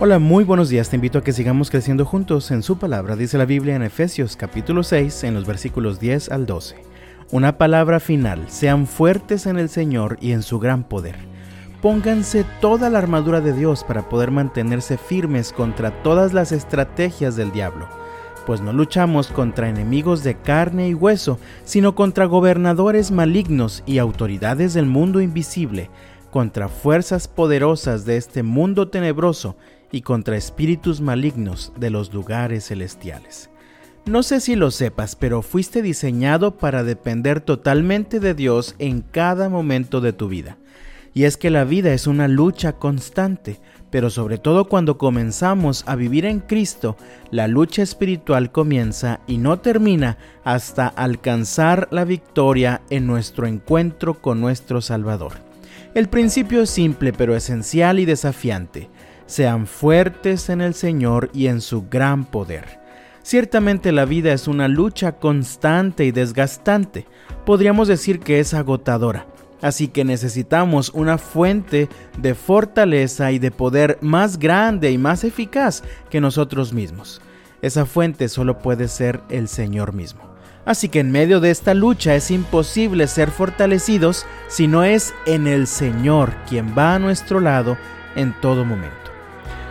Hola, muy buenos días. Te invito a que sigamos creciendo juntos en su palabra. Dice la Biblia en Efesios capítulo 6 en los versículos 10 al 12. Una palabra final. Sean fuertes en el Señor y en su gran poder. Pónganse toda la armadura de Dios para poder mantenerse firmes contra todas las estrategias del diablo. Pues no luchamos contra enemigos de carne y hueso, sino contra gobernadores malignos y autoridades del mundo invisible, contra fuerzas poderosas de este mundo tenebroso y contra espíritus malignos de los lugares celestiales. No sé si lo sepas, pero fuiste diseñado para depender totalmente de Dios en cada momento de tu vida. Y es que la vida es una lucha constante, pero sobre todo cuando comenzamos a vivir en Cristo, la lucha espiritual comienza y no termina hasta alcanzar la victoria en nuestro encuentro con nuestro Salvador. El principio es simple pero esencial y desafiante sean fuertes en el Señor y en su gran poder. Ciertamente la vida es una lucha constante y desgastante, podríamos decir que es agotadora, así que necesitamos una fuente de fortaleza y de poder más grande y más eficaz que nosotros mismos. Esa fuente solo puede ser el Señor mismo. Así que en medio de esta lucha es imposible ser fortalecidos si no es en el Señor quien va a nuestro lado en todo momento.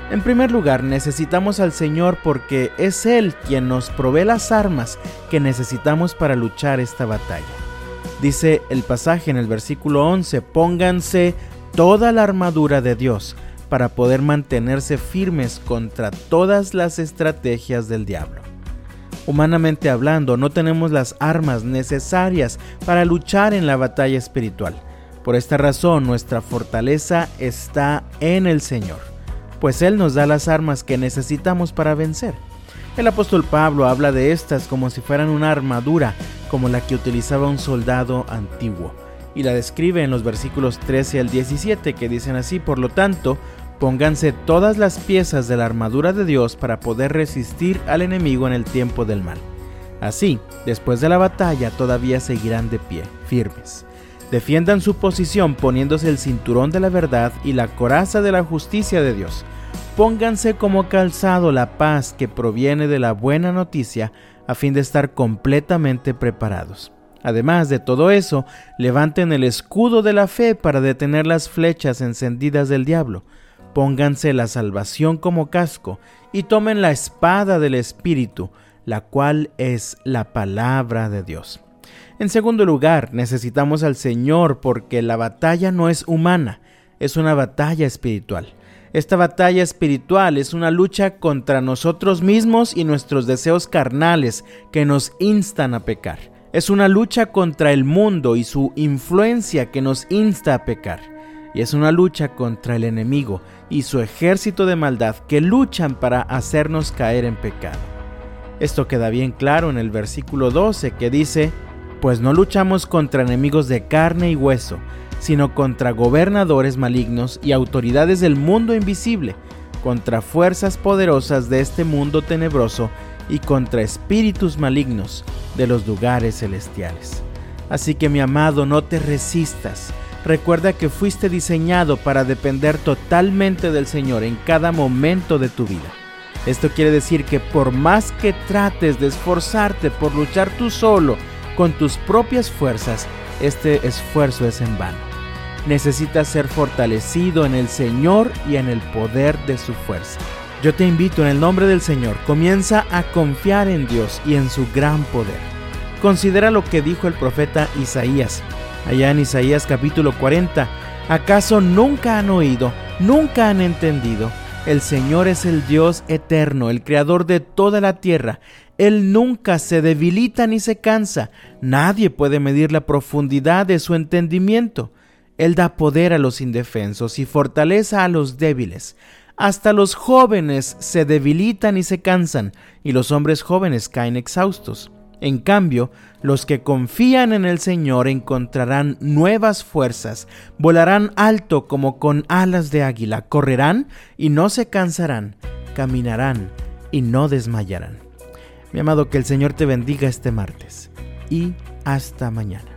En primer lugar, necesitamos al Señor porque es Él quien nos provee las armas que necesitamos para luchar esta batalla. Dice el pasaje en el versículo 11, pónganse toda la armadura de Dios para poder mantenerse firmes contra todas las estrategias del diablo. Humanamente hablando, no tenemos las armas necesarias para luchar en la batalla espiritual. Por esta razón, nuestra fortaleza está en el Señor pues Él nos da las armas que necesitamos para vencer. El apóstol Pablo habla de estas como si fueran una armadura, como la que utilizaba un soldado antiguo, y la describe en los versículos 13 al 17 que dicen así, por lo tanto, pónganse todas las piezas de la armadura de Dios para poder resistir al enemigo en el tiempo del mal. Así, después de la batalla todavía seguirán de pie, firmes. Defiendan su posición poniéndose el cinturón de la verdad y la coraza de la justicia de Dios. Pónganse como calzado la paz que proviene de la buena noticia a fin de estar completamente preparados. Además de todo eso, levanten el escudo de la fe para detener las flechas encendidas del diablo. Pónganse la salvación como casco y tomen la espada del Espíritu, la cual es la palabra de Dios. En segundo lugar, necesitamos al Señor porque la batalla no es humana, es una batalla espiritual. Esta batalla espiritual es una lucha contra nosotros mismos y nuestros deseos carnales que nos instan a pecar. Es una lucha contra el mundo y su influencia que nos insta a pecar. Y es una lucha contra el enemigo y su ejército de maldad que luchan para hacernos caer en pecado. Esto queda bien claro en el versículo 12 que dice, pues no luchamos contra enemigos de carne y hueso, sino contra gobernadores malignos y autoridades del mundo invisible, contra fuerzas poderosas de este mundo tenebroso y contra espíritus malignos de los lugares celestiales. Así que mi amado, no te resistas. Recuerda que fuiste diseñado para depender totalmente del Señor en cada momento de tu vida. Esto quiere decir que por más que trates de esforzarte por luchar tú solo, con tus propias fuerzas, este esfuerzo es en vano. Necesitas ser fortalecido en el Señor y en el poder de su fuerza. Yo te invito en el nombre del Señor, comienza a confiar en Dios y en su gran poder. Considera lo que dijo el profeta Isaías, allá en Isaías capítulo 40. ¿Acaso nunca han oído, nunca han entendido? El Señor es el Dios eterno, el creador de toda la tierra. Él nunca se debilita ni se cansa. Nadie puede medir la profundidad de su entendimiento. Él da poder a los indefensos y fortaleza a los débiles. Hasta los jóvenes se debilitan y se cansan, y los hombres jóvenes caen exhaustos. En cambio, los que confían en el Señor encontrarán nuevas fuerzas, volarán alto como con alas de águila, correrán y no se cansarán, caminarán y no desmayarán. Mi amado, que el Señor te bendiga este martes y hasta mañana.